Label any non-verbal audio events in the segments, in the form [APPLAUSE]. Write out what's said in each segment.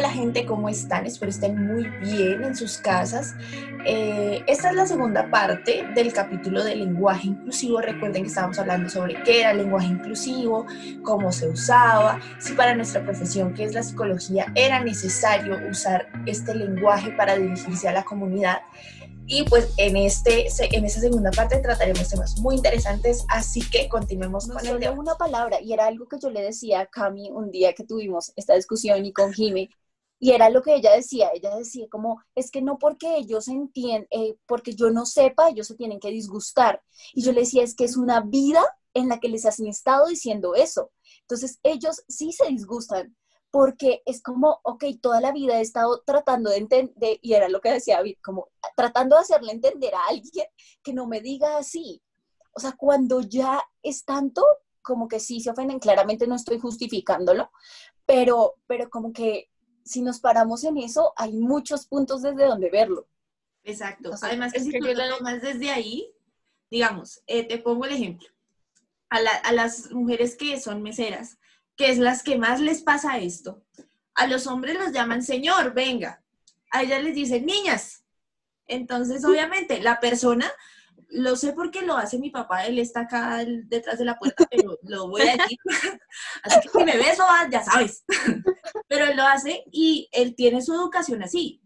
Hola gente, ¿cómo están? Espero estén muy bien en sus casas. Eh, esta es la segunda parte del capítulo de lenguaje inclusivo. Recuerden que estábamos hablando sobre qué era el lenguaje inclusivo, cómo se usaba, si para nuestra profesión, que es la psicología, era necesario usar este lenguaje para dirigirse a la comunidad. Y pues en, este, en esta segunda parte trataremos temas muy interesantes, así que continuemos con el tema. una palabra, y era algo que yo le decía a Cami un día que tuvimos esta discusión y con Jimmy, y era lo que ella decía, ella decía como, es que no porque ellos entienden, eh, porque yo no sepa, ellos se tienen que disgustar. Y yo le decía, es que es una vida en la que les has estado diciendo eso. Entonces ellos sí se disgustan, porque es como, ok, toda la vida he estado tratando de entender, y era lo que decía David, como tratando de hacerle entender a alguien que no me diga así. O sea, cuando ya es tanto, como que sí se ofenden, claramente no estoy justificándolo, pero, pero como que si nos paramos en eso, hay muchos puntos desde donde verlo. Exacto. Además, que si tú lo tomas desde ahí, digamos, eh, te pongo el ejemplo. A, a las mujeres que son meseras, que es las que más les pasa esto. A los hombres los llaman señor, venga. A ellas les dicen niñas. Entonces, obviamente, la persona, lo sé porque lo hace mi papá, él está acá detrás de la puerta, pero lo voy a decir. [LAUGHS] Así que si me ves, ya sabes. [LAUGHS] Pero él lo hace y él tiene su educación así.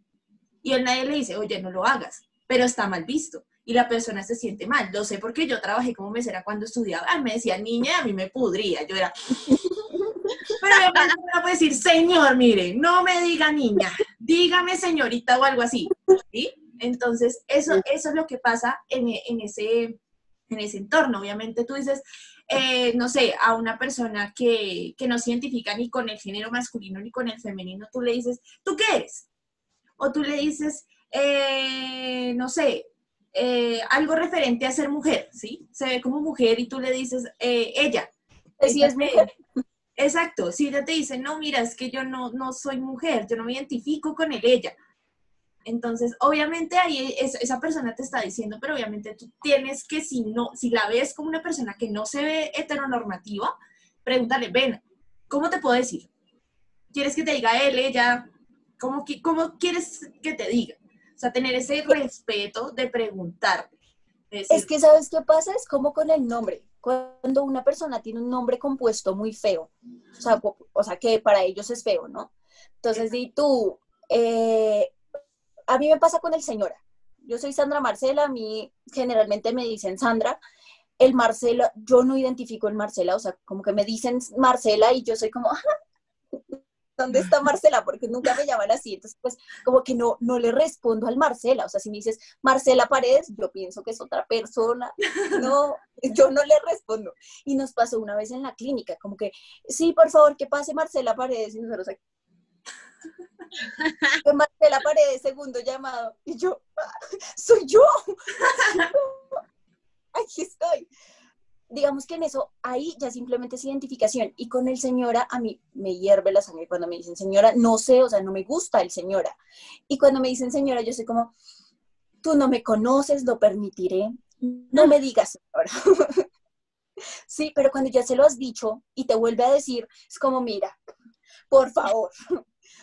Y él nadie le dice, oye, no lo hagas, pero está mal visto y la persona se siente mal. Lo sé porque yo trabajé como mesera cuando estudiaba. me decía niña, a mí me pudría. Yo era, [LAUGHS] pero mi no puede decir, señor, mire, no me diga niña, dígame señorita o algo así. ¿sí? Entonces, eso, eso es lo que pasa en, ese, en ese entorno. Obviamente tú dices, eh, no sé, a una persona que, no se identifica ni con el género masculino ni con el femenino, tú le dices, ¿tú qué eres? O tú le dices, eh, no sé, eh, algo referente a ser mujer, ¿sí? Se ve como mujer y tú le dices, ella. Sí, es mujer. Exacto, si ella te dice, no, mira, es que yo no, no soy mujer, yo no me identifico con el ella. Entonces, obviamente ahí esa persona te está diciendo, pero obviamente tú tienes que, si no, si la ves como una persona que no se ve heteronormativa, pregúntale, ven, ¿cómo te puedo decir? ¿Quieres que te diga él, ella? ¿Cómo, cómo quieres que te diga? O sea, tener ese respeto de preguntar. es que, ¿sabes qué pasa? Es como con el nombre cuando una persona tiene un nombre compuesto muy feo, o sea, que para ellos es feo, ¿no? Entonces, di tú, eh, a mí me pasa con el señora. Yo soy Sandra Marcela, a mí generalmente me dicen Sandra. El Marcela, yo no identifico el Marcela, o sea, como que me dicen Marcela y yo soy como, ¿dónde está Marcela? Porque nunca me llaman así. Entonces, pues, como que no, no le respondo al Marcela. O sea, si me dices Marcela Paredes, yo pienso que es otra persona. No, yo no le respondo. Y nos pasó una vez en la clínica, como que, sí, por favor, que pase Marcela Paredes. Y nosotros. Marcela Paredes, segundo llamado. Y yo, ah, soy yo. [LAUGHS] Aquí estoy digamos que en eso, ahí ya simplemente es identificación. Y con el señora, a mí me hierve la sangre cuando me dicen señora, no sé, o sea, no me gusta el señora. Y cuando me dicen señora, yo sé como, tú no me conoces, lo permitiré, no me digas señora. [LAUGHS] sí, pero cuando ya se lo has dicho y te vuelve a decir, es como, mira, por favor,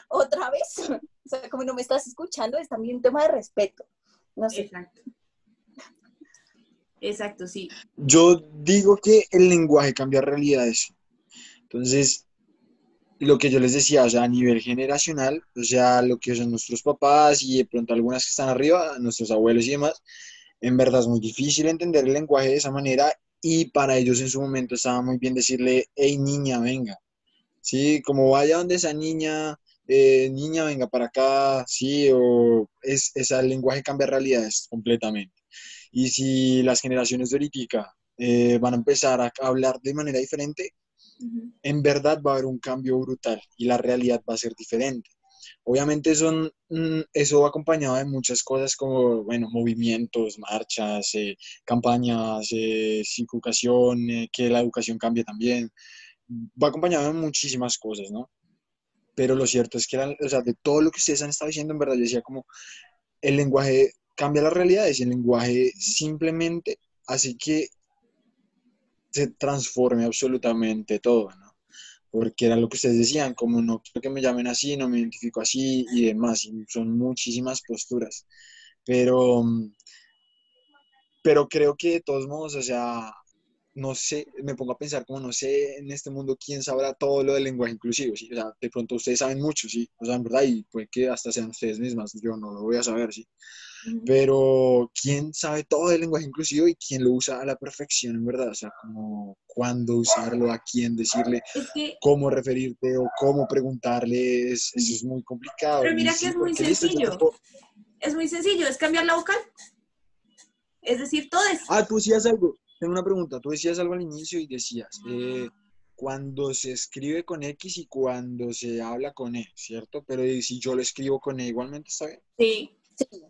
otra vez. [LAUGHS] o sea, como no me estás escuchando, es también un tema de respeto. No sé. Exacto. Exacto, sí. Yo digo que el lenguaje cambia realidades. Entonces, lo que yo les decía, o sea, a nivel generacional, o sea, lo que son nuestros papás y de pronto algunas que están arriba, nuestros abuelos y demás, en verdad es muy difícil entender el lenguaje de esa manera y para ellos en su momento estaba muy bien decirle, hey niña, venga, ¿sí? Como vaya donde esa niña, eh, niña, venga para acá, sí, o es, ese lenguaje cambia realidades completamente. Y si las generaciones de ahorita eh, van a empezar a hablar de manera diferente, en verdad va a haber un cambio brutal y la realidad va a ser diferente. Obviamente son, mm, eso va acompañado de muchas cosas como, bueno, movimientos, marchas, eh, campañas, eh, educación, eh, que la educación cambie también. Va acompañado de muchísimas cosas, ¿no? Pero lo cierto es que, o sea, de todo lo que ustedes han estado diciendo, en verdad, yo decía como el lenguaje cambia las realidades y el lenguaje simplemente hace que se transforme absolutamente todo, ¿no? porque era lo que ustedes decían, como no quiero que me llamen así, no me identifico así y demás, y son muchísimas posturas, pero, pero creo que de todos modos, o sea, no sé, me pongo a pensar como no sé en este mundo quién sabrá todo lo del lenguaje inclusivo, ¿sí? O sea, de pronto ustedes saben mucho, ¿sí? O sea, en verdad, y puede que hasta sean ustedes mismas, yo no lo voy a saber, ¿sí? Pero quién sabe todo del lenguaje inclusivo y quién lo usa a la perfección, en verdad, o sea, como cuándo usarlo, a quién decirle, cómo referirte o cómo preguntarle, eso es muy complicado. Pero mira que es muy sencillo. Es muy sencillo, es cambiar la vocal. Es decir, todo es. Ah, tú decías algo. Tengo una pregunta. Tú decías algo al inicio y decías, eh, cuando se escribe con X y cuando se habla con E, ¿cierto? Pero si yo lo escribo con E, igualmente está bien. Sí, sí.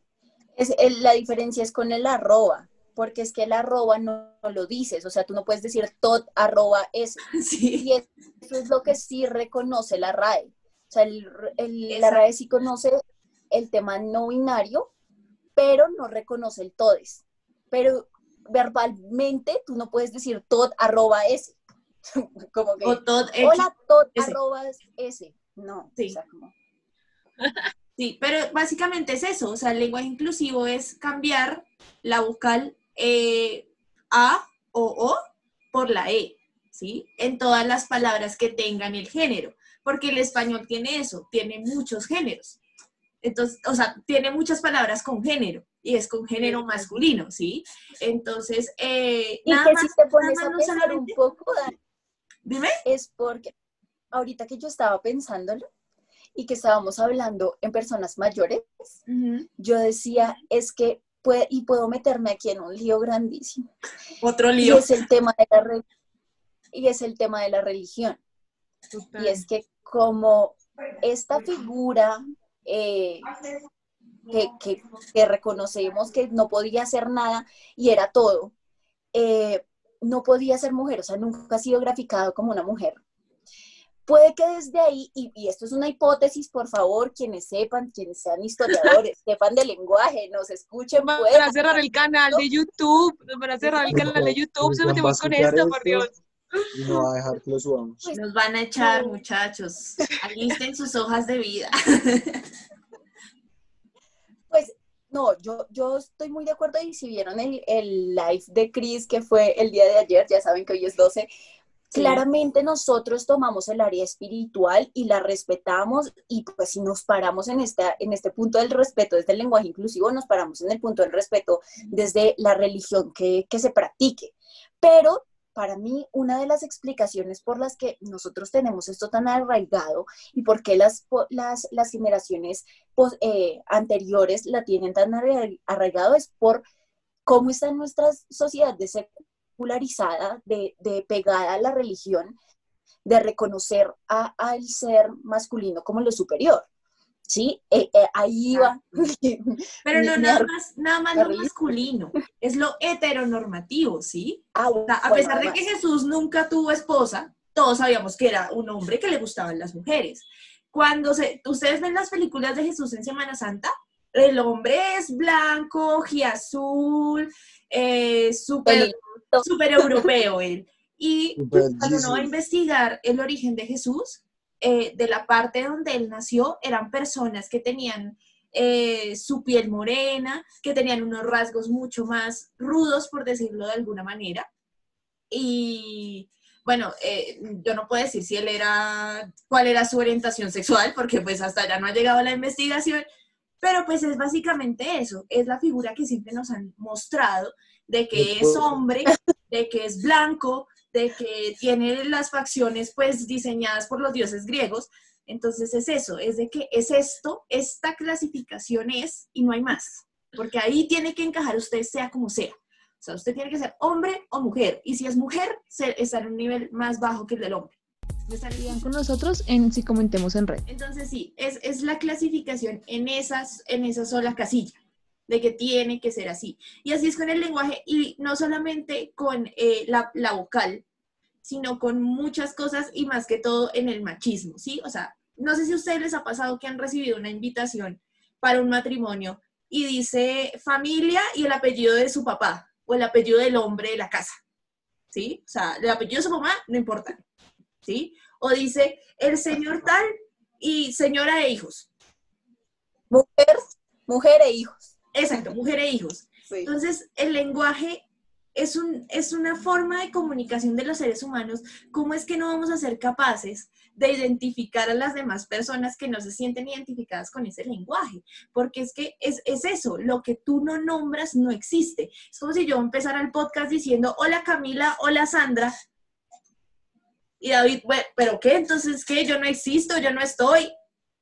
Es, la diferencia es con el arroba, porque es que el arroba no, lo dices, o sea, tú no puedes decir tot arroba es. [LAUGHS] Sí. Y eso es lo que sí reconoce la RAE. O sea, la RAE sí conoce el tema no binario, pero no reconoce el todes. Pero verbalmente tú no puedes decir tot arroba s. [LAUGHS] como que, hola tot arroba s. No, sí. [LAUGHS] sí, pero básicamente es eso. O sea, el lenguaje inclusivo es cambiar la vocal eh, A o O por la E, ¿sí? En todas las palabras que tengan el género. Porque el español tiene eso, tiene muchos géneros. Entonces, o sea, tiene muchas palabras con género y es con género masculino, ¿sí? Entonces, eh, y que si te pones a pensar un poco, dime, es porque ahorita que yo estaba pensándolo y que estábamos hablando en personas mayores, yo decía, es que puede, y puedo meterme aquí en un lío grandísimo. Otro lío. Y es el tema de la, y es el tema de la religión. Y es que como esta figura eh, que, reconocemos que no podía hacer nada y era todo, eh, no podía ser mujer, o sea, nunca ha sido graficado como una mujer. Puede que desde ahí, y, esto es una hipótesis, por favor, quienes sepan, quienes sean historiadores, [LAUGHS] sepan de lenguaje, nos escuchen. Nos van a cerrar el canal de YouTube, nos van a cerrar el canal de YouTube, se metemos con esto, por Dios. no va a dejar que lo subamos. Pues, nos van a echar, muchachos. Alisten sus hojas de vida. [LAUGHS] No, yo, yo estoy muy de acuerdo y si vieron el, el live de Chris que fue el día de ayer, ya saben que hoy es 12, Claramente nosotros tomamos el área espiritual y la respetamos y pues si nos paramos en, esta, en este punto del respeto desde el lenguaje inclusivo, nos paramos en el punto del respeto desde la religión que, que se practique. Pero para mí, una de las explicaciones por las que nosotros tenemos esto tan arraigado y por qué las, las, las generaciones eh, anteriores la tienen tan arraigado es por cómo está nuestra sociedad de secularizada, de, de pegada a la religión, de reconocer al ser masculino como lo superior. ¿Sí? Eh, eh, ahí iba. [LAUGHS] Pero no nada más, nada más lo masculino, es lo heteronormativo, ¿sí? Ah, a pesar de que Jesús nunca tuvo esposa, todos sabíamos que era un hombre que le gustaban las mujeres. Cuando se, ustedes ven las películas de Jesús en Semana Santa, el hombre es blanco, azul, eh, súper super europeo él. Y cuando uno va a investigar el origen de Jesús, eh, de la parte donde él nació eran personas que tenían eh, su piel morena, que tenían unos rasgos mucho más rudos, por decirlo de alguna manera. Y bueno, eh, yo no puedo decir si él era, cuál era su orientación sexual, porque pues hasta ya no ha llegado la investigación, pero pues es básicamente eso, es la figura que siempre nos han mostrado de que es hombre, de que es blanco, de que tiene las facciones pues diseñadas por los dioses griegos. Entonces es eso, es de que es esto, esta clasificación es y no hay más, porque ahí tiene que encajar usted sea como sea. O sea, usted tiene que ser hombre o mujer, y si es mujer, está en un nivel más bajo que el del hombre. estarían con nosotros en si comentemos en red. Entonces sí, es, es la clasificación en, esas, en esa sola casilla de que tiene que ser así. Y así es con el lenguaje y no solamente con eh, la, la, vocal, sino con muchas cosas y más que todo en el machismo, ¿sí? O sea, no sé si a ustedes les ha pasado que han recibido una invitación para un matrimonio y dice familia y el apellido de su papá o el apellido del hombre de la casa, ¿sí? O sea, el apellido de su mamá no importa, ¿sí? o dice el señor tal y señora e hijos. Mujer, mujer e hijos. Exacto, mujer e hijos. Entonces, el lenguaje es, un, es una forma de comunicación de los seres humanos. ¿Cómo es que no vamos a ser capaces de identificar a las demás personas que no se sienten identificadas con ese lenguaje? Porque es que es, es eso, lo que tú no nombras no existe. Es como si yo empezara el podcast diciendo, hola Camila, hola Sandra. Y David, ¿pero qué? Entonces, ¿qué? Yo no existo, yo no estoy.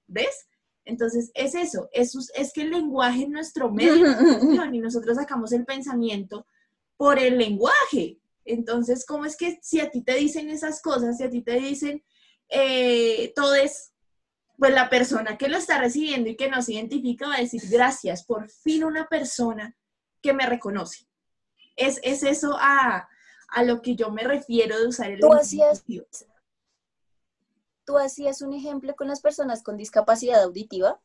¿Ves? Entonces, es eso, es, es que el lenguaje es nuestro [LAUGHS] medio y nosotros sacamos el pensamiento por el lenguaje. Entonces, ¿cómo es que si a ti te dicen esas cosas, si a ti te dicen eh, todo es, pues la persona que lo está recibiendo y que nos identifica va a decir, gracias, por fin una persona que me reconoce. Es, eso a, lo que yo me refiero de usar el lenguaje tú hacías un ejemplo con las personas con discapacidad auditiva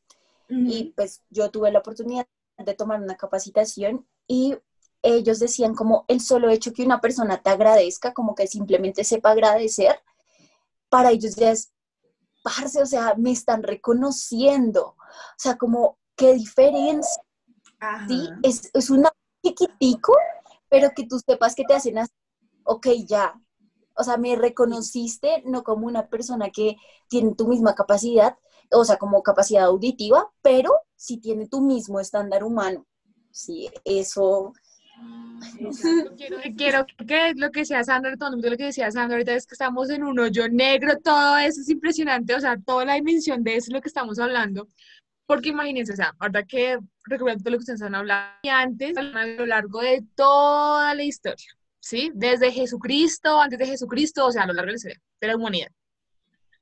y pues yo tuve la oportunidad de tomar una capacitación y ellos decían como el solo hecho que una persona te agradezca, como que simplemente sepa agradecer, para ellos ya es, parce, o sea, me están reconociendo, o sea, como qué diferencia, ¿sí? Es, es una chiquitico, pero que tú sepas que te hacen así, ok, ya, o sea, me reconociste no como una persona que tiene tu misma capacidad, o sea, como capacidad auditiva, pero sí tiene tu mismo estándar humano. Sí, eso... Quiero, quiero que lo que decía Sandra, todo lo que decía Sandra ahorita es que estamos en un hoyo negro, todo eso es impresionante, o sea, toda la dimensión de eso es lo que estamos hablando, porque imagínense, o sea, ahorita que recuerdo todo lo que ustedes han hablado antes, a lo largo de toda la historia, ¿sí? Desde Jesucristo, antes de Jesucristo, o sea, a lo largo de la humanidad.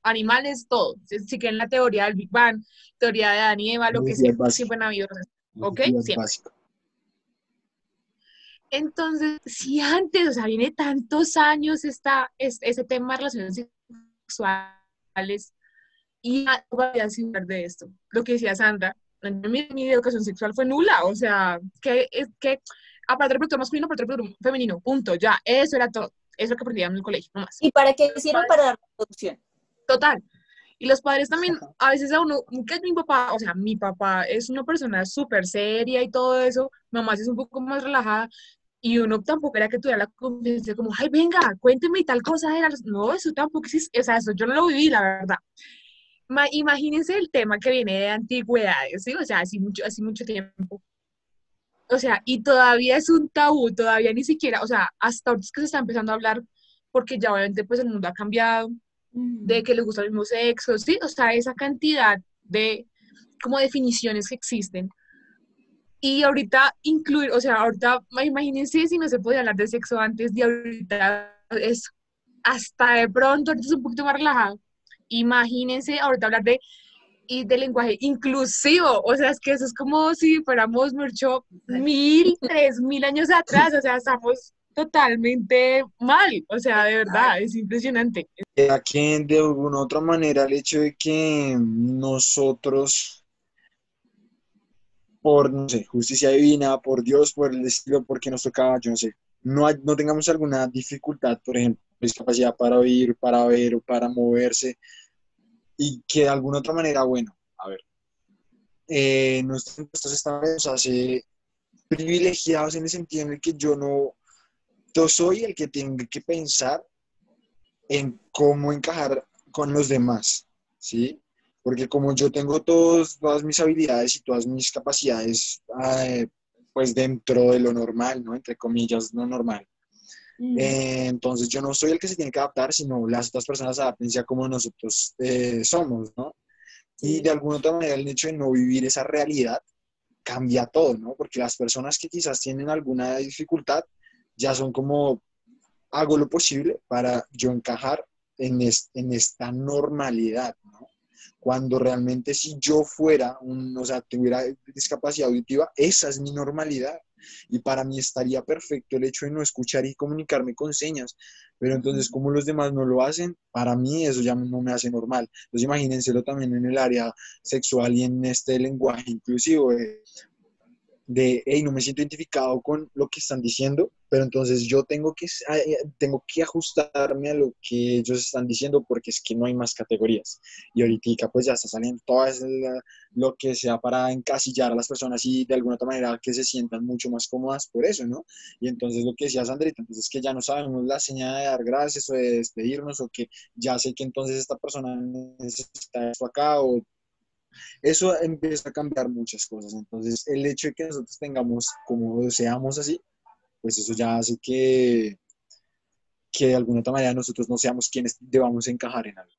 Animales, todo. Si que en la teoría del Big Bang, teoría de Adán y Eva, lo que sea, siempre han habido. ¿Ok? Siempre. Entonces, si antes, o sea, viene tantos años esta, ese tema de relaciones sexuales y hablar de esto. Lo que decía Sandra, mi, mi educación sexual fue nula, o sea, que, que aparte del productor masculino, aparte del productor femenino, punto, ya, eso era todo, eso es lo que aprendíamos en el colegio, no más. ¿Y para qué hicieron para la reproducción? Total. Y los padres también, a veces a uno, que es mi papá, o sea, mi papá es una persona súper seria y todo eso, mamá es un poco más relajada, y uno tampoco era que tuviera la confianza como, ay, venga, cuénteme y tal cosa era. No, eso tampoco existe, o sea, eso yo no lo viví, la verdad. imagínense el tema que viene de antigüedades, ¿sí? O sea, así mucho, así mucho tiempo o sea, y todavía es un tabú, todavía ni siquiera, o sea, hasta ahorita es que se está empezando a hablar, porque ya obviamente pues el mundo ha cambiado, de que les gusta el mismo sexo, ¿sí? O sea, esa cantidad de como definiciones que existen. Y ahorita incluir, o sea, ahorita imagínense si no se podía hablar de sexo antes de ahorita es hasta de pronto, ahorita es un poquito más relajado. Imagínense ahorita hablar de y de lenguaje inclusivo. O sea, es que eso es como si fuéramos mucho mil, tres mil años atrás. O sea, estamos totalmente mal. O sea, de verdad, es impresionante. Aquí, de alguna otra manera, el hecho de que nosotros, por, no sé, justicia divina, por Dios, por el estilo, porque nos tocaba, yo no sé, no, no tengamos alguna dificultad, por ejemplo, discapacidad para oír, para ver o para moverse, y que de alguna otra manera, bueno, a ver, eh, nuestros impuestos hace privilegiados en el sentido en el que yo no, yo soy el que tengo que pensar en cómo encajar con los demás, ¿sí? Porque como yo tengo todos, todas mis habilidades y todas mis capacidades, eh, pues dentro de lo normal, ¿no? Entre comillas, no normal. Eh, entonces yo no soy el que se tiene que adaptar, sino las otras personas adapten ya como nosotros eh, somos, ¿no? Y de alguna otra manera el hecho de no vivir esa realidad cambia todo, ¿no? Porque las personas que quizás tienen alguna dificultad ya son como, hago lo posible para yo encajar en, en esta normalidad, ¿no? Cuando realmente si yo fuera, un, o sea, tuviera discapacidad auditiva, esa es mi normalidad y para mí estaría perfecto el hecho de no escuchar y comunicarme con señas. Pero entonces, como los demás no lo hacen, para mí eso ya no me hace normal. Entonces, imagínenselo también en el área sexual y en este lenguaje inclusivo. Eh, de, hey, no me siento identificado con lo que están diciendo, pero entonces yo tengo que, eh, tengo que ajustarme a lo que ellos están diciendo porque es que no hay más categorías. Y ahorita pues ya está saliendo todo lo que sea para encasillar a las personas y de alguna otra manera que se sientan mucho más cómodas por eso, ¿no? Y entonces lo que decía Sandrita, entonces que ya no sabemos la señal de dar gracias o de despedirnos o que ya sé que entonces esta persona necesita esto acá o eso empieza a cambiar muchas cosas. Entonces, el hecho de que nosotros tengamos, como seamos así, pues eso ya hace que, que de alguna otra manera nosotros no seamos quienes debamos encajar en algo.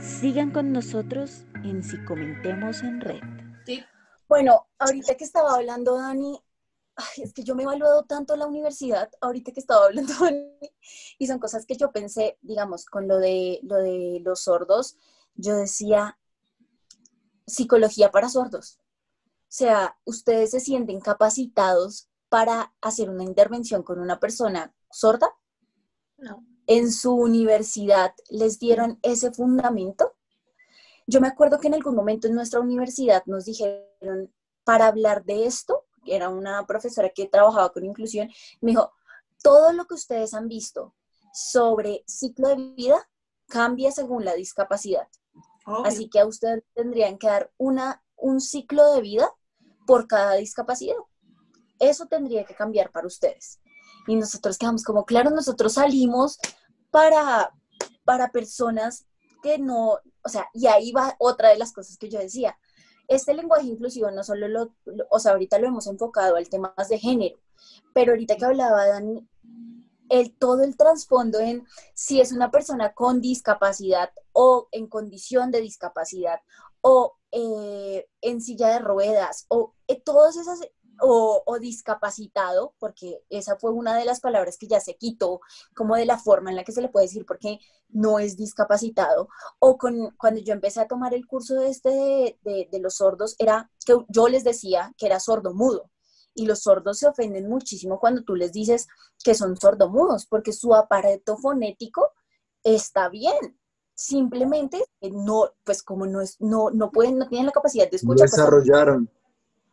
Sigan con nosotros en Si Comentemos en Red. Bueno, ahorita que estaba hablando Dani, es que yo me he evaluado tanto en la universidad, ahorita que estaba hablando [LAUGHS] Dani, y son cosas que yo pensé, digamos, con lo de, lo de los sordos, yo decía, psicología para sordos. O sea, ustedes se sienten capacitados para hacer una intervención con una persona sorda. No. En su universidad les dieron ese fundamento. Yo me acuerdo que en algún momento en nuestra universidad nos dijeron, para hablar de esto, era una profesora que trabajaba con inclusión, me dijo, todo lo que ustedes han visto sobre ciclo de vida cambia según la discapacidad. Así que a ustedes tendrían que dar una, un ciclo de vida por cada discapacidad. Eso tendría que cambiar para ustedes. Y nosotros quedamos como, claro, nosotros salimos para, para personas que no, o sea, y ahí va otra de las cosas que yo decía. Este lenguaje inclusivo no solo lo, o sea, ahorita lo hemos enfocado al tema de género, pero ahorita que hablaba Dani, el, todo el trasfondo en si es una persona con discapacidad o en condición de discapacidad o eh, en silla de ruedas o eh, todas o, discapacitado, porque esa fue una de las palabras que ya se quitó, como de la forma en la que se le puede decir porque no es discapacitado, o con, cuando yo empecé a tomar el curso de, este de, de los sordos, era que yo les decía que era sordo mudo, y los sordos se ofenden muchísimo cuando tú les dices que son sordomudos, porque su aparato fonético está bien. Simplemente no, pues como no es, no, no pueden, no tienen la capacidad de escuchar. Desarrollaron.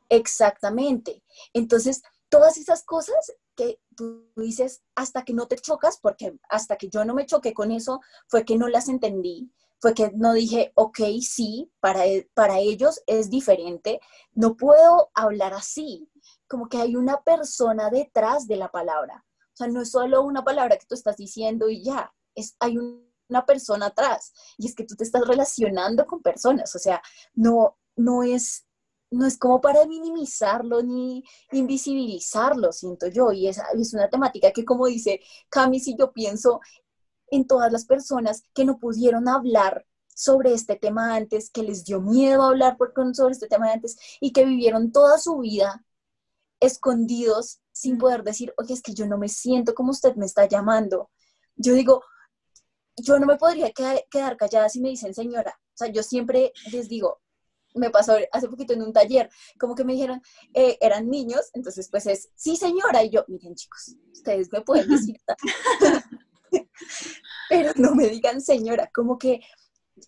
exactamente. Entonces, todas esas cosas que tú dices hasta que no te chocas, porque hasta que yo no me choqué con eso, fue que no las entendí, fue que no dije, ok, sí, para, e, para ellos es diferente, no puedo hablar así, como que hay una persona detrás de la palabra. O sea, no es solo una palabra que tú estás diciendo y ya, es, hay una persona atrás. Y es que tú te estás relacionando con personas. O sea, no, no es no es como para minimizarlo ni invisibilizarlo, siento yo, y es, es una temática que como dice Cami, si yo pienso en todas las personas que no pudieron hablar sobre este tema antes, que les dio miedo hablar por, sobre este tema antes y que vivieron toda su vida escondidos sin poder decir, oye, es que yo no me siento como usted me está llamando. Yo digo, yo no me podría quedar, callada si me dicen señora. O sea, yo siempre les digo, me pasó hace poquito en un taller, como que me dijeron, eh, eran niños, entonces pues es, sí señora, y yo, miren chicos, ustedes me pueden decir, [LAUGHS] [LAUGHS] pero no me digan señora, como que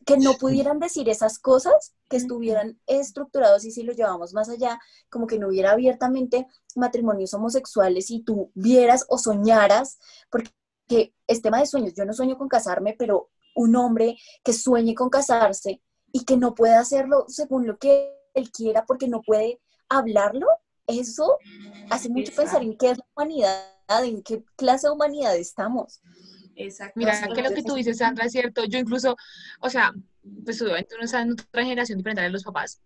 que no pudieran decir esas cosas, que estuvieran estructurados y si lo llevamos más allá, como que no hubiera abiertamente matrimonios homosexuales y tú vieras o soñaras, porque es tema de sueños, yo no sueño con casarme, pero un hombre que sueñe con casarse y que no pueda hacerlo según lo que él quiera porque no puede hablarlo, eso hace mucho pensar en qué es la humanidad, en qué clase de humanidad estamos. Exacto. Mira, que lo que tú dices, Sandra, es cierto. Yo incluso, o sea, pues obviamente uno está en otra generación diferente a los papás.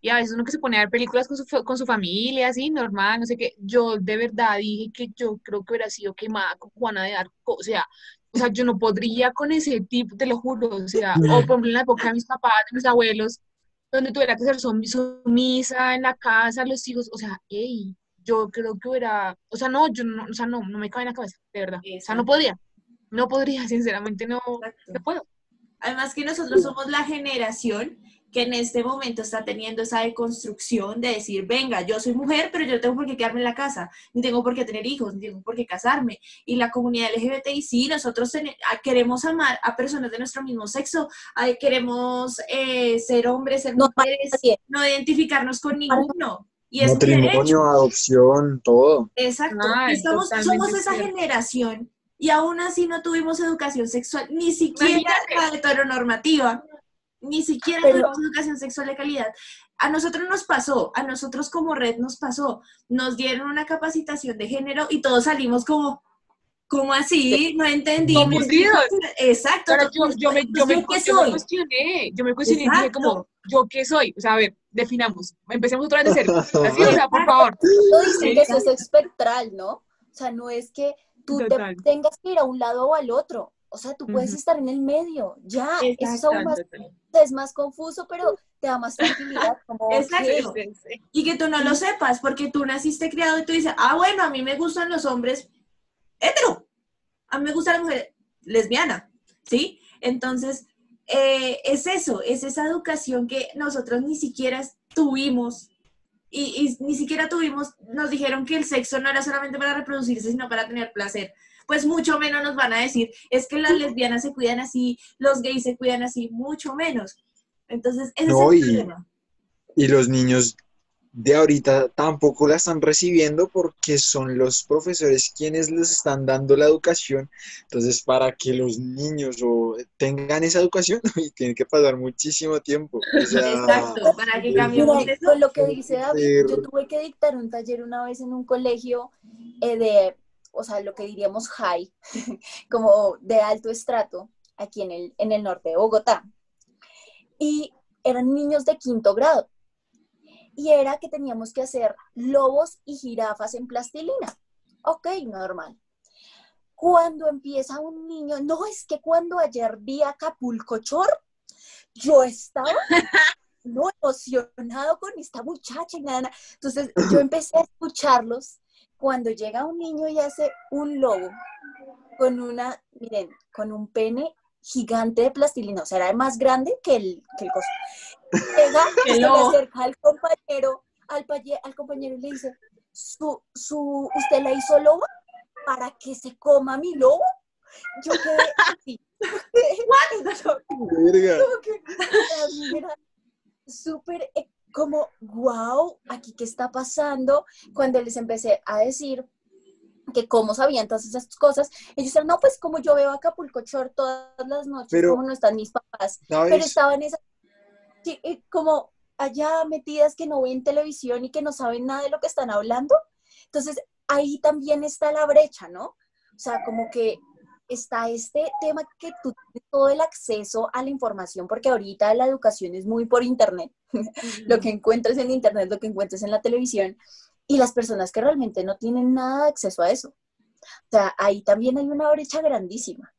Y a veces uno que se pone a ver películas con su, con su familia, así, normal, no sé qué. Yo de verdad dije que yo creo que hubiera sido quemada con Juana de Arco. O sea, o sea, yo no podría con ese tipo, te lo juro. O sea, o por ejemplo en la época de mis papás, de mis abuelos, donde tuviera que ser sumisa en la casa, los hijos. O sea, hey, yo creo que hubiera, o sea, no, yo no, o sea, no, no me cabe en la cabeza, de verdad. O sea, no podría no podría, sinceramente no, no puedo. Además que nosotros somos la generación que en este momento está teniendo esa deconstrucción de decir, venga, yo soy mujer, pero yo no tengo por qué quedarme en la casa, ni tengo por qué tener hijos, ni tengo por qué casarme. Y la comunidad LGBTI, sí, nosotros queremos amar a personas de nuestro mismo sexo, queremos eh, ser hombres, ser mujeres, no identificarnos con ninguno. Y es Matrimonio, adopción, todo. Exacto. somos esa generación y aún así no tuvimos educación sexual, ni siquiera la heteronormativa, ni siquiera tuvimos educación sexual de calidad. A nosotros nos pasó, a nosotros como red nos pasó, nos dieron una capacitación de género y todos salimos como, ¿Cómo así? No entendí. Exacto. yo, yo, me, yo, me, cuestioné, yo me cuestioné y dije como, ¿yo qué soy? O sea, a ver, definamos, empecemos otra vez de cero. [LAUGHS] Así, o sea, por favor. Tú dices que eso es espectral, ¿no? O sea, no es que tú tengas que ir a un lado o al otro. O sea, tú puedes estar en el medio, ya, eso es más, es más confuso, pero te da más tranquilidad. Como, [LAUGHS] Exacto. Y que tú no lo sepas, porque tú naciste criado y tú dices, ah, bueno, a mí me gustan los hombres hetero, a mí me gusta la mujer lesbiana, ¿sí? Entonces, eh, es eso, es esa educación que nosotros ni siquiera tuvimos y, ni siquiera tuvimos, nos dijeron que el sexo no era solamente para reproducirse, sino para tener placer. Pues mucho menos nos van a decir, es que las lesbianas se cuidan así, los gays se cuidan así, mucho menos. Entonces, ese es el problema. Y los niños de ahorita tampoco la están recibiendo porque son los profesores quienes les están dando la educación. Entonces, para que los niños o tengan esa educación, [LAUGHS] tienen que pasar muchísimo tiempo. Exacto, para que cambiemos Con lo que dice David, yo tuve que dictar un taller una vez en un colegio eh, de, o sea, lo que diríamos high, [LAUGHS] como de alto estrato, aquí en el, en el norte de Bogotá. Y eran niños de quinto grado y era que teníamos que hacer lobos y jirafas en plastilina. Ok, normal. Cuando empieza un niño, no es que cuando ayer vi a Acapulco Chor, yo estaba [LAUGHS] no emocionado con esta muchacha y nada, Entonces yo empecé a escucharlos cuando llega un niño y hace un lobo con una, miren, con un pene gigante de plastilina, o sea, era más grande que el, que el coso. Llega, [LAUGHS] se le acerca al compañero, al, al compañero y le dice, su, su, ¿usted la hizo lobo para que se coma mi lobo? Yo quedé así. [LAUGHS] Súper eh, como, wow, aquí qué está pasando. Cuando les empecé a decir que cómo sabían todas esas cosas, ellos decían, no, pues como yo veo Acapulco Short todas las noches, como no están mis papás, pero estaban esas como allá metidas que no ven televisión y que no saben nada de lo que están hablando. Entonces, ahí también está la brecha, ¿no? O sea, como que está este tema que tú tienes todo el acceso a la información, porque ahorita la educación es muy por internet. [LAUGHS] lo que encuentres en internet, lo que encuentres en la televisión, y las personas que realmente no tienen nada de acceso a eso. O sea, ahí también hay una brecha grandísima.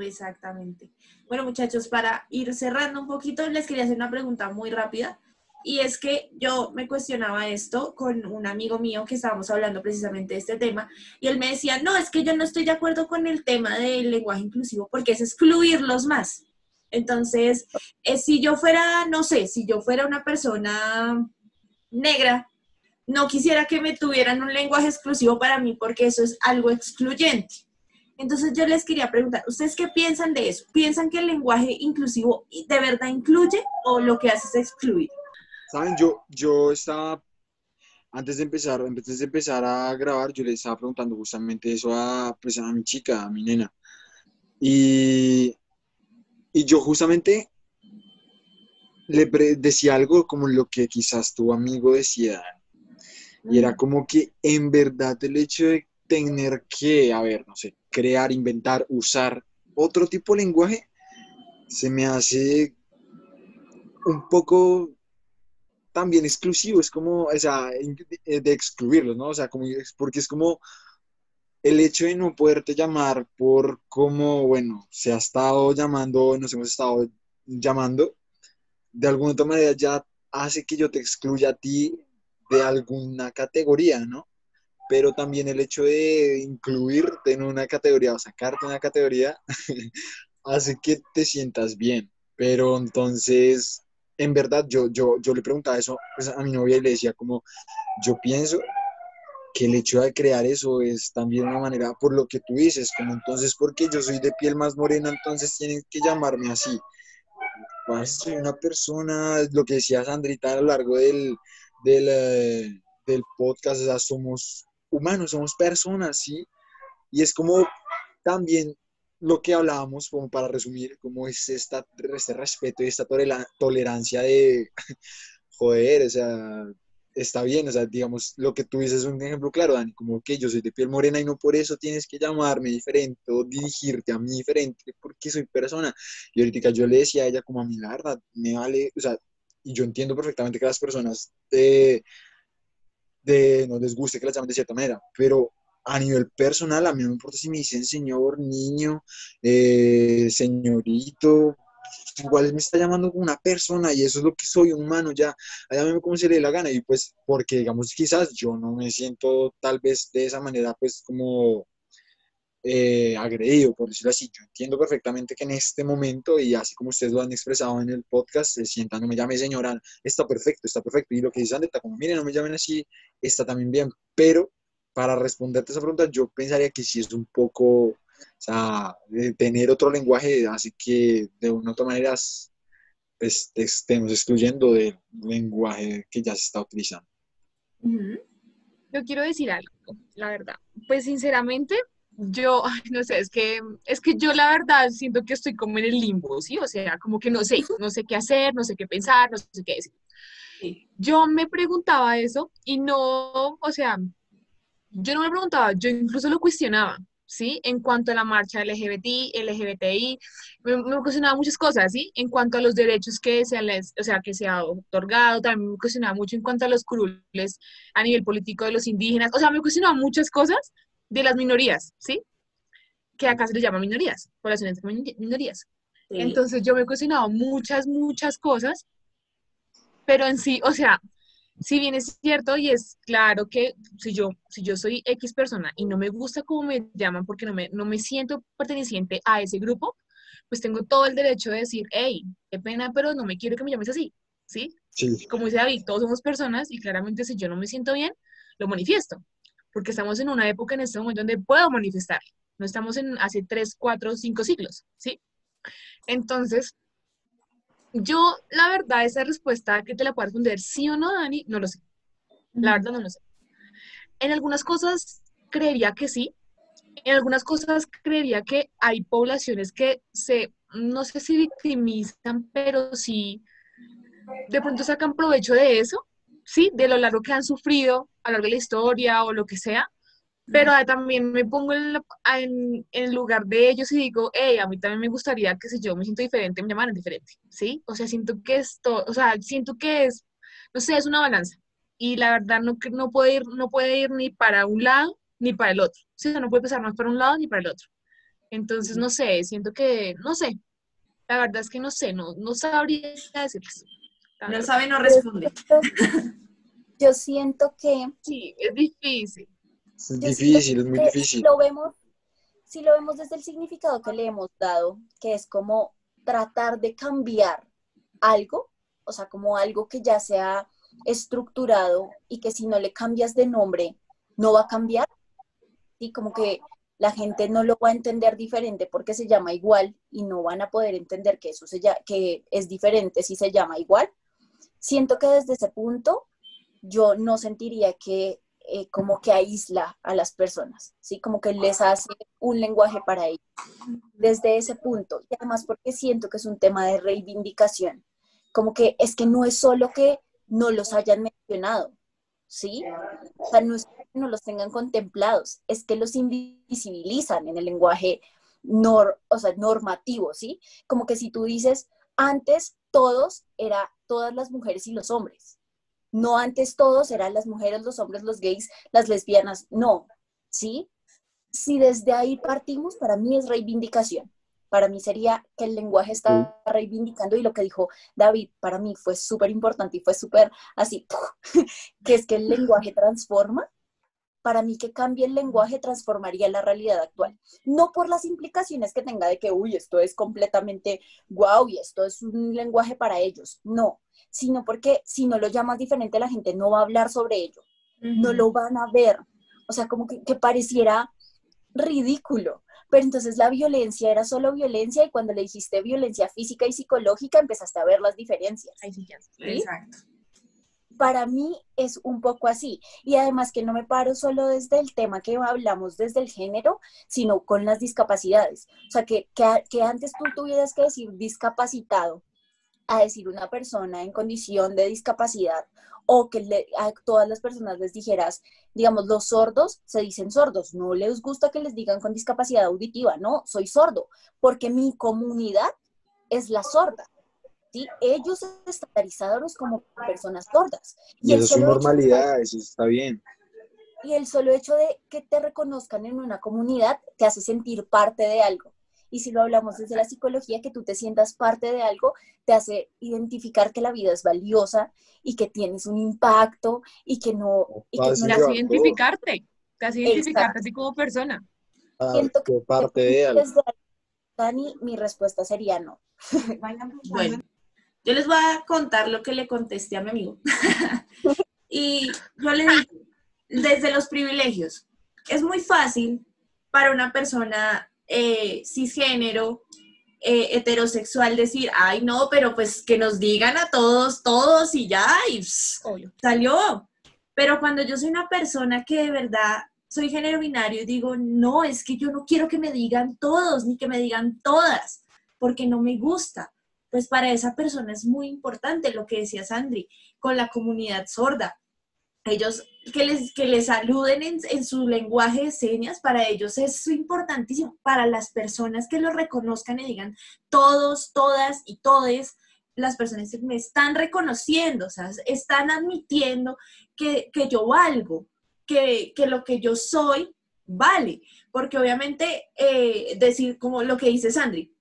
Exactamente. Bueno, muchachos, para ir cerrando un poquito, les quería hacer una pregunta muy rápida. Y es que yo me cuestionaba esto con un amigo mío que estábamos hablando precisamente de este tema, y él me decía, no, es que yo no estoy de acuerdo con el tema del lenguaje inclusivo porque es excluirlos más. Entonces, eh, si yo fuera, no sé, si yo fuera una persona negra, no quisiera que me tuvieran un lenguaje exclusivo para mí porque eso es algo excluyente. Entonces yo les quería preguntar, ¿ustedes qué piensan de eso? ¿Piensan que el lenguaje inclusivo de verdad incluye o lo que hace es excluir? Saben, yo, yo estaba, antes de empezar, antes de empezar a grabar, yo le estaba preguntando justamente eso a, pues, a mi chica, a mi nena. Y, y yo justamente le decía algo como lo que quizás tu amigo decía. Y era como que en verdad el hecho de tener que, a ver, no sé, crear, inventar, usar otro tipo de lenguaje, se me hace un poco también exclusivo, es como, o sea, eh, de excluirlos, ¿no? O sea, como, porque es como el hecho de no poderte llamar por cómo, bueno, se ha estado llamando, nos hemos estado llamando, de alguna otra manera ya hace que yo te excluya a ti de alguna categoría, ¿no? Pero también el hecho de incluirte en una categoría o sacarte una categoría [LAUGHS] hace que te sientas bien. Pero entonces, en verdad, yo, yo, yo le preguntaba eso pues, a mi novia y le decía como, yo pienso que el hecho de crear eso es también una manera, por lo que tú dices, como entonces, porque yo soy de piel más morena, entonces tienen que llamarme así. Soy una persona, lo que decía Sandrita a lo largo del, del, eh, del podcast, o somos humanos, somos personas, ¿sí? Y es como también lo que hablábamos, como para resumir, como es esta, este respeto y esta tolerancia de, [LAUGHS] joder, o sea, está bien, o sea, digamos, lo que tú dices es un ejemplo claro, Dani, como que yo soy de piel morena y no por eso tienes que llamarme diferente o dirigirte a mí diferente porque soy persona. Y ahorita yo le decía a ella como a mí, la verdad, me vale, o sea, y yo entiendo perfectamente que las personas de, de no les guste que las llamen de cierta manera, pero a nivel personal, a mí no me importa si me dicen señor, niño, eh, señorito, igual me está llamando como una persona y eso es lo que soy, un humano, ya, llámeme como se le dé la gana y pues porque digamos quizás yo no me siento tal vez de esa manera pues como eh, agredido, por decirlo así. Yo entiendo perfectamente que en este momento, y así como ustedes lo han expresado en el podcast, se sientan, no me llame señora, está perfecto, está perfecto. Y lo que dice Andeta, como miren, no me llamen así, está también bien. Pero para responderte esa pregunta, yo pensaría que sí es un poco, o sea, tener otro lenguaje, así que de una u otra manera pues, estemos excluyendo del lenguaje que ya se está utilizando. Yo quiero decir algo, la verdad. Pues sinceramente, yo, no sé, es que, es que yo la verdad siento que estoy como en el limbo, ¿sí? O sea, como que no sé, no sé qué hacer, no sé qué pensar, no sé qué decir. Yo me preguntaba eso y no, o sea, yo no me preguntaba, yo incluso lo cuestionaba, ¿sí? En cuanto a la marcha LGBT, LGBTI, me, me cuestionaba muchas cosas, ¿sí? En cuanto a los derechos que se, les, o sea, que se ha otorgado, también me cuestionaba mucho en cuanto a los curules a nivel político de los indígenas, o sea, me cuestionaba muchas cosas de las minorías, ¿sí? Que acá se les llama minorías, poblaciones de minorías. Entonces yo me he cuestionado muchas, muchas cosas, pero en sí, o sea, si bien es cierto y es claro que si yo, si yo soy X persona y no me gusta cómo me llaman porque no me, no me siento perteneciente a ese grupo, pues tengo todo el derecho de decir, hey, qué pena, pero no me quiero que me llames así, ¿sí? sí. Como dice David, todos somos personas y claramente si yo no me siento bien, lo manifiesto porque estamos en una época en este momento donde puedo manifestar. No estamos en hace tres, cuatro, cinco siglos, ¿sí? Entonces, yo, la verdad, esa respuesta que te la puedo responder sí o no, Dani, no lo sé. La verdad no lo sé. En algunas cosas creería que sí. En algunas cosas creería que hay poblaciones que se, no sé si victimizan, pero sí de pronto sacan provecho de eso sí, de lo largo que han sufrido a lo largo de la historia o lo que sea, pero también me pongo en, el lugar de ellos y digo, hey, a mí también me gustaría que si yo me siento diferente, me llamaran diferente, ¿sí? O sea, siento que esto, o sea, siento que es, no sé, es una balanza. Y la verdad no, no, puede ir, no puede ir ni para un lado ni para el otro. O sea, no puede pasar más para un lado ni para el otro. Entonces, no sé, siento que, no sé. La verdad es que no sé, no, no sabría decirles. No sabe, no responde. Yo siento que... Sí, es difícil. Es difícil, es muy difícil. Si lo, vemos, si lo vemos desde el significado que le hemos dado, que es como tratar de cambiar algo, o sea, como algo que ya sea estructurado y que si no le cambias de nombre, no va a cambiar. Y como que la gente no lo va a entender diferente porque se llama igual y no van a poder entender que eso se que es diferente si se llama igual siento que desde ese punto yo no sentiría que eh, como que aísla a las personas, ¿sí? Como que les hace un lenguaje para ellos. Desde ese punto, y además porque siento que es un tema de reivindicación, como que es que no es solo que no los hayan mencionado, ¿sí? O sea, no es que no los tengan contemplados, es que los invisibilizan en el lenguaje nor, o sea, normativo, ¿sí? Como que si tú dices, antes todos era todas las mujeres y los hombres. No antes todos eran las mujeres, los hombres, los gays, las lesbianas. No, ¿sí? Si desde ahí partimos, para mí es reivindicación. Para mí sería que el lenguaje está reivindicando y lo que dijo David para mí fue súper importante y fue súper así, [LAUGHS] que es que el lenguaje transforma para mí que cambie el lenguaje transformaría la realidad actual. No por las implicaciones que tenga de que, uy, esto es completamente guau y esto es un lenguaje para ellos. No, sino porque si no lo llamas diferente, la gente no va a hablar sobre ello. No lo van a ver. O sea, como que, pareciera ridículo. Pero entonces la violencia era solo violencia y cuando le dijiste violencia física y psicológica empezaste a ver las diferencias. Exacto para mí es un poco así. Y además que no me paro solo desde el tema que hablamos desde el género, sino con las discapacidades. O sea, que, que, antes tú tuvieras que decir discapacitado a decir una persona en condición de discapacidad o que a todas las personas les dijeras, digamos, los sordos se dicen sordos, no les gusta que les digan con discapacidad auditiva, no, soy sordo, porque mi comunidad es la sorda. ¿Sí? Ellos estandarizados como personas sordas. Y, eso es su normalidad, eso está bien. Y el solo hecho de que te reconozcan en una comunidad te hace sentir parte de algo. Y si lo hablamos desde la psicología, que tú te sientas parte de algo, te hace identificar que la vida es valiosa y que tienes un impacto y que no... Y que te hace identificarte, te hace identificarte así como persona. Ah, que parte de algo. Dani, mi respuesta sería no. bueno, yo les voy a contar lo que le contesté a mi amigo. [LAUGHS] y yo le digo, desde los privilegios, es muy fácil para una persona eh, cisgénero, eh, heterosexual, decir, ay, no, pero pues que nos digan a todos, todos y ya, y salió. Pero cuando yo soy una persona que de verdad soy género binario, digo, no, es que yo no quiero que me digan todos, ni que me digan todas, porque no me gusta pues para esa persona es muy importante lo que decía Sandri, con la comunidad sorda. Ellos que les, que les saluden en, su lenguaje de señas, para ellos es importantísimo. Para las personas que lo reconozcan y digan todos, todas y todes, las personas me están reconociendo, o sea, están admitiendo que, yo valgo, que, lo que yo soy vale. Porque obviamente eh, decir como lo que dice Sandri,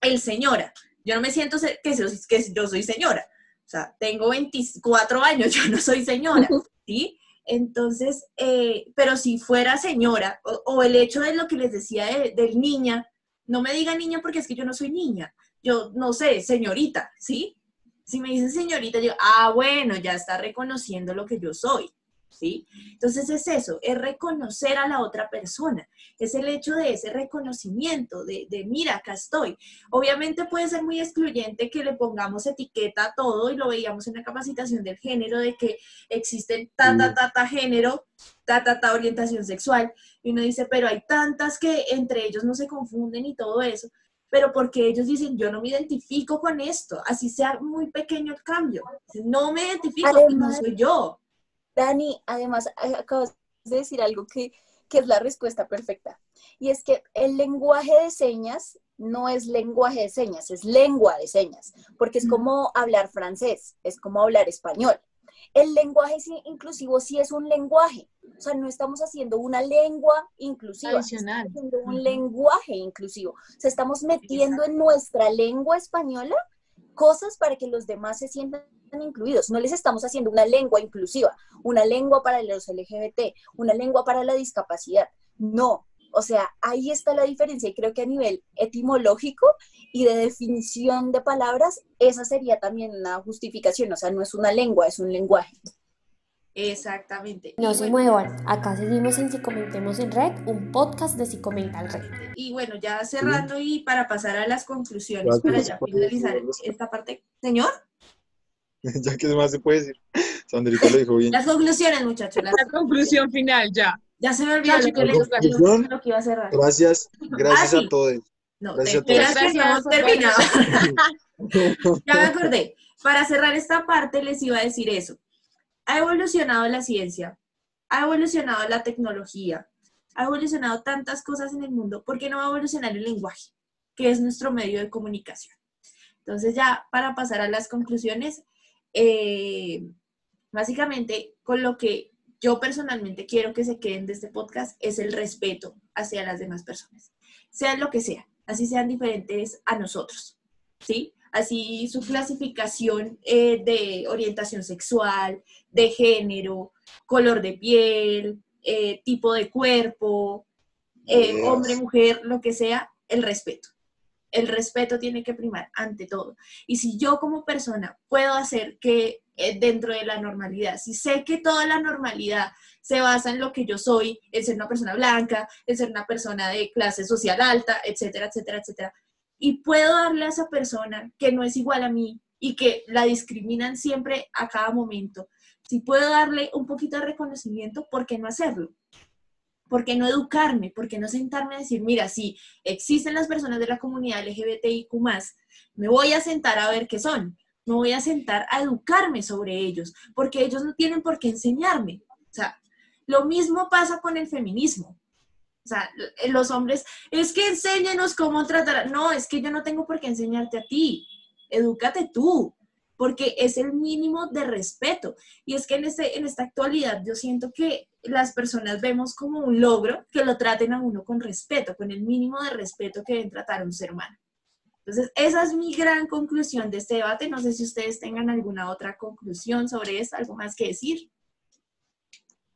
el señora, yo no me siento que, yo soy señora. O sea, tengo 24 años, [LAUGHS] yo no soy señora, [LAUGHS] ¿sí? Entonces, eh, pero si fuera señora, o, el hecho de lo que les decía del niña, no me diga niña porque es que yo no soy niña. Yo no sé, señorita, ¿sí? Si me dicen señorita, yo, ah, bueno, ya está reconociendo lo que yo soy. ¿Sí? Entonces es eso, es reconocer a la otra persona, es el hecho de ese reconocimiento, de, de, mira, acá estoy. Obviamente puede ser muy excluyente que le pongamos etiqueta a todo y lo veíamos en la capacitación del género, de que existen tata, tata género, tata, tata orientación sexual, y uno dice, pero hay tantas que entre ellos no se confunden y todo eso pero porque ellos dicen, yo no me identifico con esto, así sea muy pequeño el cambio. No me identifico, no soy yo. Dani, además, acabas de decir algo que, es la respuesta perfecta. Y es que el lenguaje de señas no es lenguaje de señas, es lengua de señas, porque es como hablar francés, es como hablar español. El lenguaje inclusivo sí es un lenguaje, o sea, no estamos haciendo una lengua inclusiva, estamos haciendo un lenguaje inclusivo. O sea, estamos metiendo en nuestra lengua española cosas para que los demás se sientan incluidos. No les estamos haciendo una lengua inclusiva, una lengua para los LGBT, una lengua para la discapacidad. No. O sea, ahí está la diferencia y creo que a nivel etimológico y de definición de palabras, esa sería también una justificación. O sea, no es una lengua, es un lenguaje. Exactamente. No se muevan, acá seguimos en Si Comentemos en Red, un podcast de Si Comenta Red. Y bueno, ya cerrando y para pasar a las conclusiones, para ya finalizar esta parte. Señor. [LAUGHS] ya que más se puede decir. Sandrita lo dijo bien. Las conclusiones, muchachos. La conclusión final, ya. Ya se me olvidó lo que, lo que iba a cerrar. Gracias, gracias ah, a todos. No, gracias, a todos. gracias que hemos terminado. [LAUGHS] ya me acordé. Para cerrar esta parte les iba a decir eso ha evolucionado la ciencia, ha evolucionado la tecnología, ha evolucionado tantas cosas en el mundo, ¿por qué no va a evolucionar el lenguaje, que es nuestro medio de comunicación? Entonces ya para pasar a las conclusiones, eh, básicamente con lo que yo personalmente quiero que se queden de este podcast es el respeto hacia las demás personas, sean lo que sea, así sean diferentes a nosotros, ¿sí? Así su clasificación eh, de orientación sexual, de género, color de piel, eh, tipo de cuerpo, eh, hombre, mujer, lo que sea, el respeto. El respeto tiene que primar ante todo. Y si yo como persona puedo hacer que dentro de la normalidad, si sé que toda la normalidad se basa en lo que yo soy, en ser una persona blanca, en ser una persona de clase social alta, etcétera, etcétera, etcétera, y puedo darle a esa persona que no es igual a mí y que la discriminan siempre a cada momento, si puedo darle un poquito de reconocimiento, ¿por qué no hacerlo? ¿Por qué no educarme? ¿Por qué no sentarme a decir, mira, si existen las personas de la comunidad LGBTIQ, me voy a sentar a ver qué son? Me voy a sentar a educarme sobre ellos, porque ellos no tienen por qué enseñarme. O sea, lo mismo pasa con el feminismo. O sea, los hombres, es que enséñanos cómo tratar. No, es que yo no tengo por qué enseñarte a ti. Edúcate tú porque es el mínimo de respeto. Y es que en, este, en esta actualidad yo siento que las personas vemos como un logro que lo traten a uno con respeto, con el mínimo de respeto que deben tratar a un ser humano. Entonces, esa es mi gran conclusión de este debate. No sé si ustedes tengan alguna otra conclusión sobre esto, algo más que decir.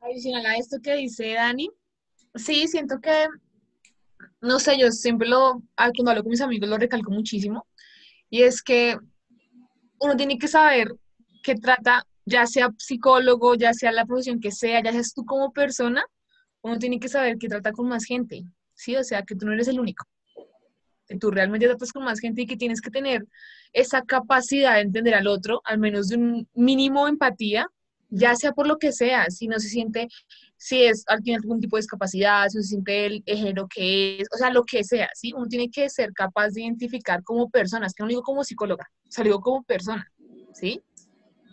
Adicional a esto que dice Dani, sí, siento que, no sé, yo siempre lo, cuando hablo con mis amigos lo recalco muchísimo, y es que uno tiene que saber qué trata, ya sea psicólogo, ya sea la profesión que sea, ya seas tú como persona, uno tiene que saber que trata con más gente, ¿sí? O sea, que tú no eres el único. Que tú realmente tratas con más gente y que tienes que tener esa capacidad de entender al otro, al menos de un mínimo empatía, ya sea por lo que sea, si no se siente, si es, tiene algún tipo de discapacidad, si se siente el género que es, o sea, lo que sea, ¿sí? Uno tiene que ser capaz de identificar como personas, que no digo como psicóloga, salió como persona, ¿sí?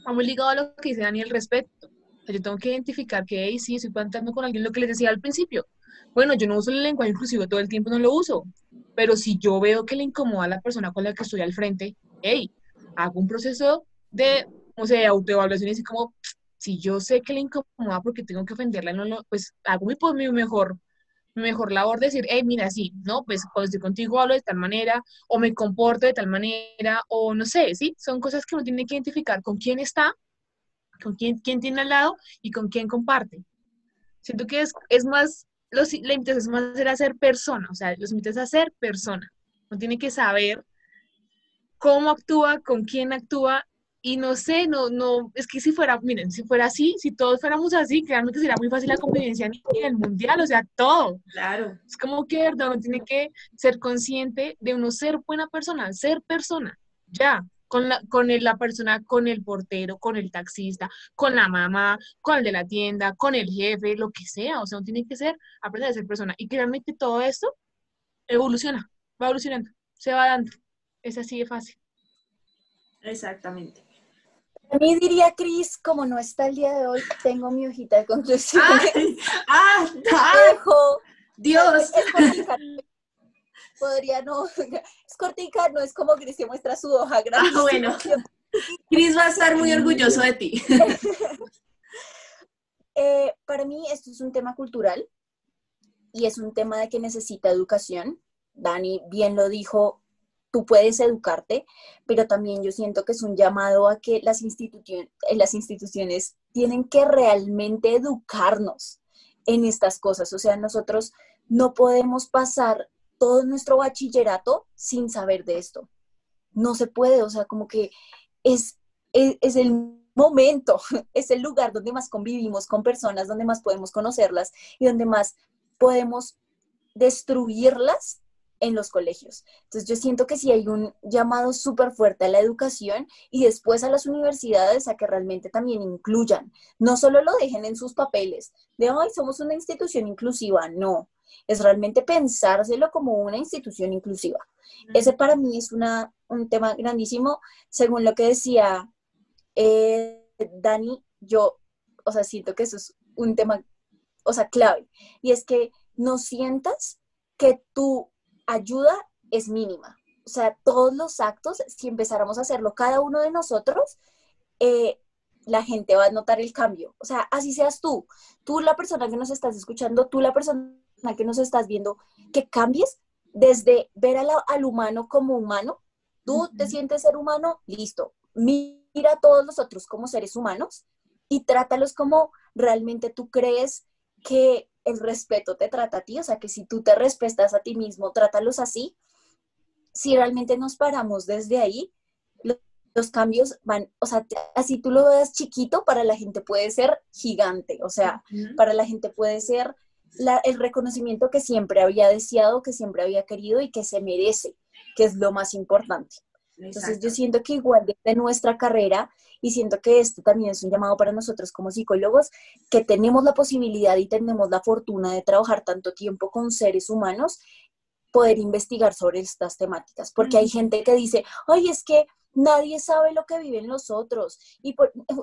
Muy ligado a lo que dice Daniel respeto. yo tengo que identificar que, hey, sí, estoy plantando con alguien lo que les decía al principio. Bueno, yo no uso el lenguaje inclusivo todo el tiempo, no lo uso, pero si yo veo que le incomoda a la persona con la que estoy al frente, hey, hago un proceso de, no sé, autoevaluación y así como, si yo sé que le incomoda porque tengo que ofenderla, no pues hago mi, pues, mejor mi mejor labor de decir, hey, mira, sí, no, pues cuando estoy contigo hablo de tal manera, o me comporto de tal manera, o no sé, sí, son cosas que uno tiene que identificar con quién está, con quién, quién tiene al lado y con quién comparte. Siento que es, es más, los límites es más hacer ser persona, o sea, los límites es hacer persona. Uno tiene que saber cómo actúa, con quién actúa y no sé, no, no, es que si fuera, miren, si fuera así, si todos fuéramos así, créanme que sería muy fácil la convivencia a nivel mundial, o sea, todo. Claro. Es como que, verdad, uno tiene que ser consciente de uno ser buena persona, ser persona, ya, con la, con la persona, con el portero, con el taxista, con la mamá, con el de la tienda, con el jefe, lo que sea, o sea, uno tiene que ser, aprender a ser persona. Y créanme que todo esto evoluciona, va evolucionando, se va dando, es así de fácil. Exactamente. A mí diría Cris, como no está el día de hoy, tengo mi hojita de conclusión. ¡Ah! ¡Ah! ¡Dios! Es, cortica. Podría no. Es cortica, no es como Cris que muestra su hoja grande. Ah, bueno. Cris va a estar muy orgulloso de ti. [LAUGHS] Eh, para mí esto es un tema cultural y es un tema de que necesita educación. Dani bien lo dijo, tú puedes educarte, pero también yo siento que es un llamado a que las, instituciones, eh, las instituciones tienen que realmente educarnos en estas cosas. O sea, nosotros no podemos pasar todo nuestro bachillerato sin saber de esto. No se puede, o sea, como que es, es, es el momento, [LAUGHS] es el lugar donde más convivimos con personas, donde más podemos conocerlas y donde más podemos destruirlas en los colegios. Entonces yo siento que sí hay un llamado súper fuerte a la educación y después a las universidades a que realmente también incluyan, no solo lo dejen en sus papeles de, hoy somos una institución inclusiva, no, es realmente pensárselo como una institución inclusiva. Ese para mí es una, un tema grandísimo, según lo que decía eh, Dani, yo, o sea, siento que eso es un tema, o sea, clave, y es que no sientas que tú ayuda es mínima. O sea, todos los actos, si empezáramos a hacerlo cada uno de nosotros, eh, la gente va a notar el cambio. O sea, así seas tú, tú la persona que nos estás escuchando, tú la persona que nos estás viendo, que cambies desde ver al humano como humano, tú te sientes ser humano, listo, mira a todos los otros como seres humanos y trátalos como realmente tú crees que el respeto te trata a ti, o sea, que si tú te respetas a ti mismo, trátalos así. Si realmente nos paramos desde ahí, los, cambios van, o sea, así tú lo ves chiquito, para la gente puede ser gigante, o sea, para la gente puede ser el reconocimiento que siempre había deseado, que siempre había querido y que se merece, que es lo más importante. Entonces yo siento que igual desde nuestra carrera y siento que esto también es un llamado para nosotros como psicólogos, que tenemos la posibilidad y tenemos la fortuna de trabajar tanto tiempo con seres humanos, poder investigar sobre estas temáticas, porque hay gente que dice, ay, es que nadie sabe lo que viven los otros y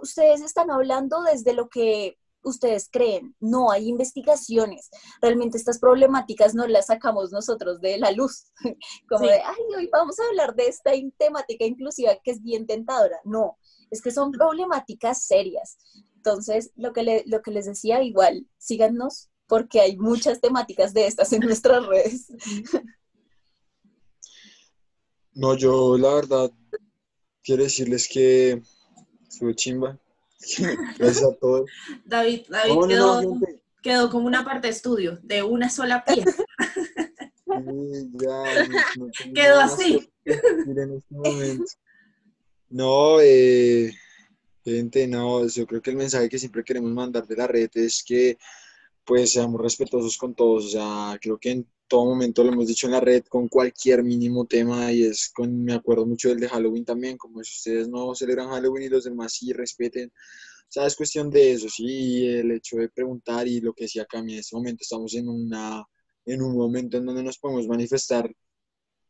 ustedes están hablando desde lo que ustedes creen. No, hay investigaciones. Realmente estas problemáticas no las sacamos nosotros de la luz, [LAUGHS] como de, ay, hoy vamos a hablar de esta temática inclusiva que es bien tentadora. No, es que son problemáticas serias. Entonces, lo que, lo que les decía, igual, síganos porque hay muchas temáticas de estas en nuestras redes. [LAUGHS] No, yo la verdad quiero decirles que su chimba. [LAUGHS] Gracias a todos. David, David quedó, como una parte de estudio, de una sola pieza. [LAUGHS] quedó así. Este no, eh, gente, no, yo creo que el mensaje que siempre queremos mandar de la red es que pues seamos respetuosos con todos, o sea, creo que en todo momento lo hemos dicho en la red con cualquier mínimo tema y es con, me acuerdo mucho del de Halloween también, como si ustedes no celebran Halloween y los demás sí respeten, o sea, es cuestión de eso, sí, el hecho de preguntar y lo que decía Cami, en este momento estamos en, una, en un momento en donde nos podemos manifestar,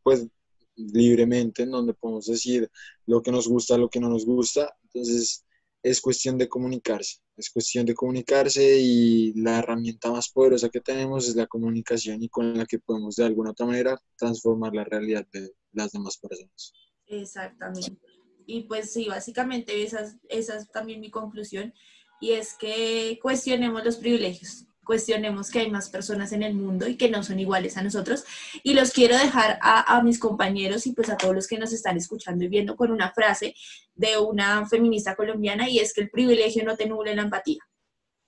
pues, libremente, en donde podemos decir lo que nos gusta, lo que no nos gusta, entonces es cuestión de comunicarse, es cuestión de comunicarse y la herramienta más poderosa que tenemos es la comunicación y con la que podemos de alguna otra manera transformar la realidad de las demás personas. Exactamente. Y pues sí, básicamente esa, esa es también mi conclusión y es que cuestionemos los privilegios cuestionemos que hay más personas en el mundo y que no son iguales a nosotros. Y los quiero dejar a, mis compañeros y pues a todos los que nos están escuchando y viendo con una frase de una feminista colombiana y es que el privilegio no te nuble la empatía.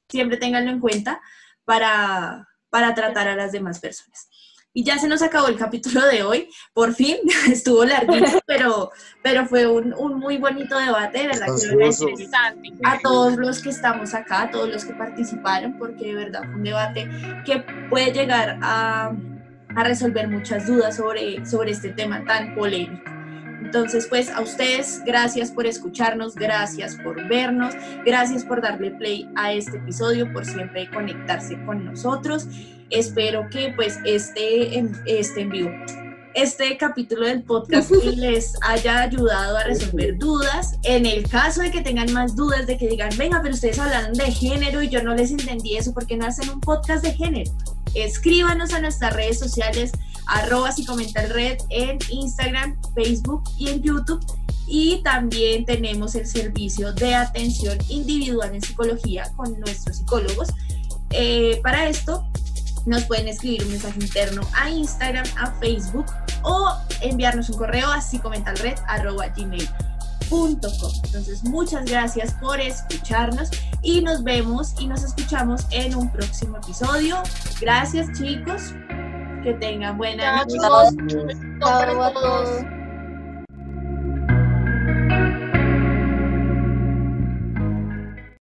Siempre ténganlo en cuenta para, para tratar a las demás personas. Y ya se nos acabó el capítulo de hoy, por fin, [LAUGHS] estuvo larguito, [LAUGHS] pero, pero fue un, un muy bonito debate, ¿verdad? Que a todos los que estamos acá, a todos los que participaron, porque de verdad fue un debate que puede llegar a, a resolver muchas dudas sobre, sobre este tema tan polémico. Entonces, pues a ustedes, gracias por escucharnos, gracias por vernos, gracias por darle play a este episodio, por siempre conectarse con nosotros. Espero que pues este, este en vivo este capítulo del podcast [LAUGHS] les haya ayudado a resolver dudas. En el caso de que tengan más dudas, de que digan, venga, pero ustedes hablaron de género y yo no les entendí eso, ¿por qué no hacen un podcast de género? Escríbanos a nuestras redes sociales, arroba y comentar red en Instagram, Facebook y en YouTube. Y también tenemos el servicio de atención individual en psicología con nuestros psicólogos. Eh, para esto nos pueden escribir un mensaje interno a Instagram, a Facebook o enviarnos un correo a psicomentalred.gmail.com. Entonces, muchas gracias por escucharnos y nos vemos y nos escuchamos en un próximo episodio. Gracias, chicos. Que tengan buena noche. Chao todos.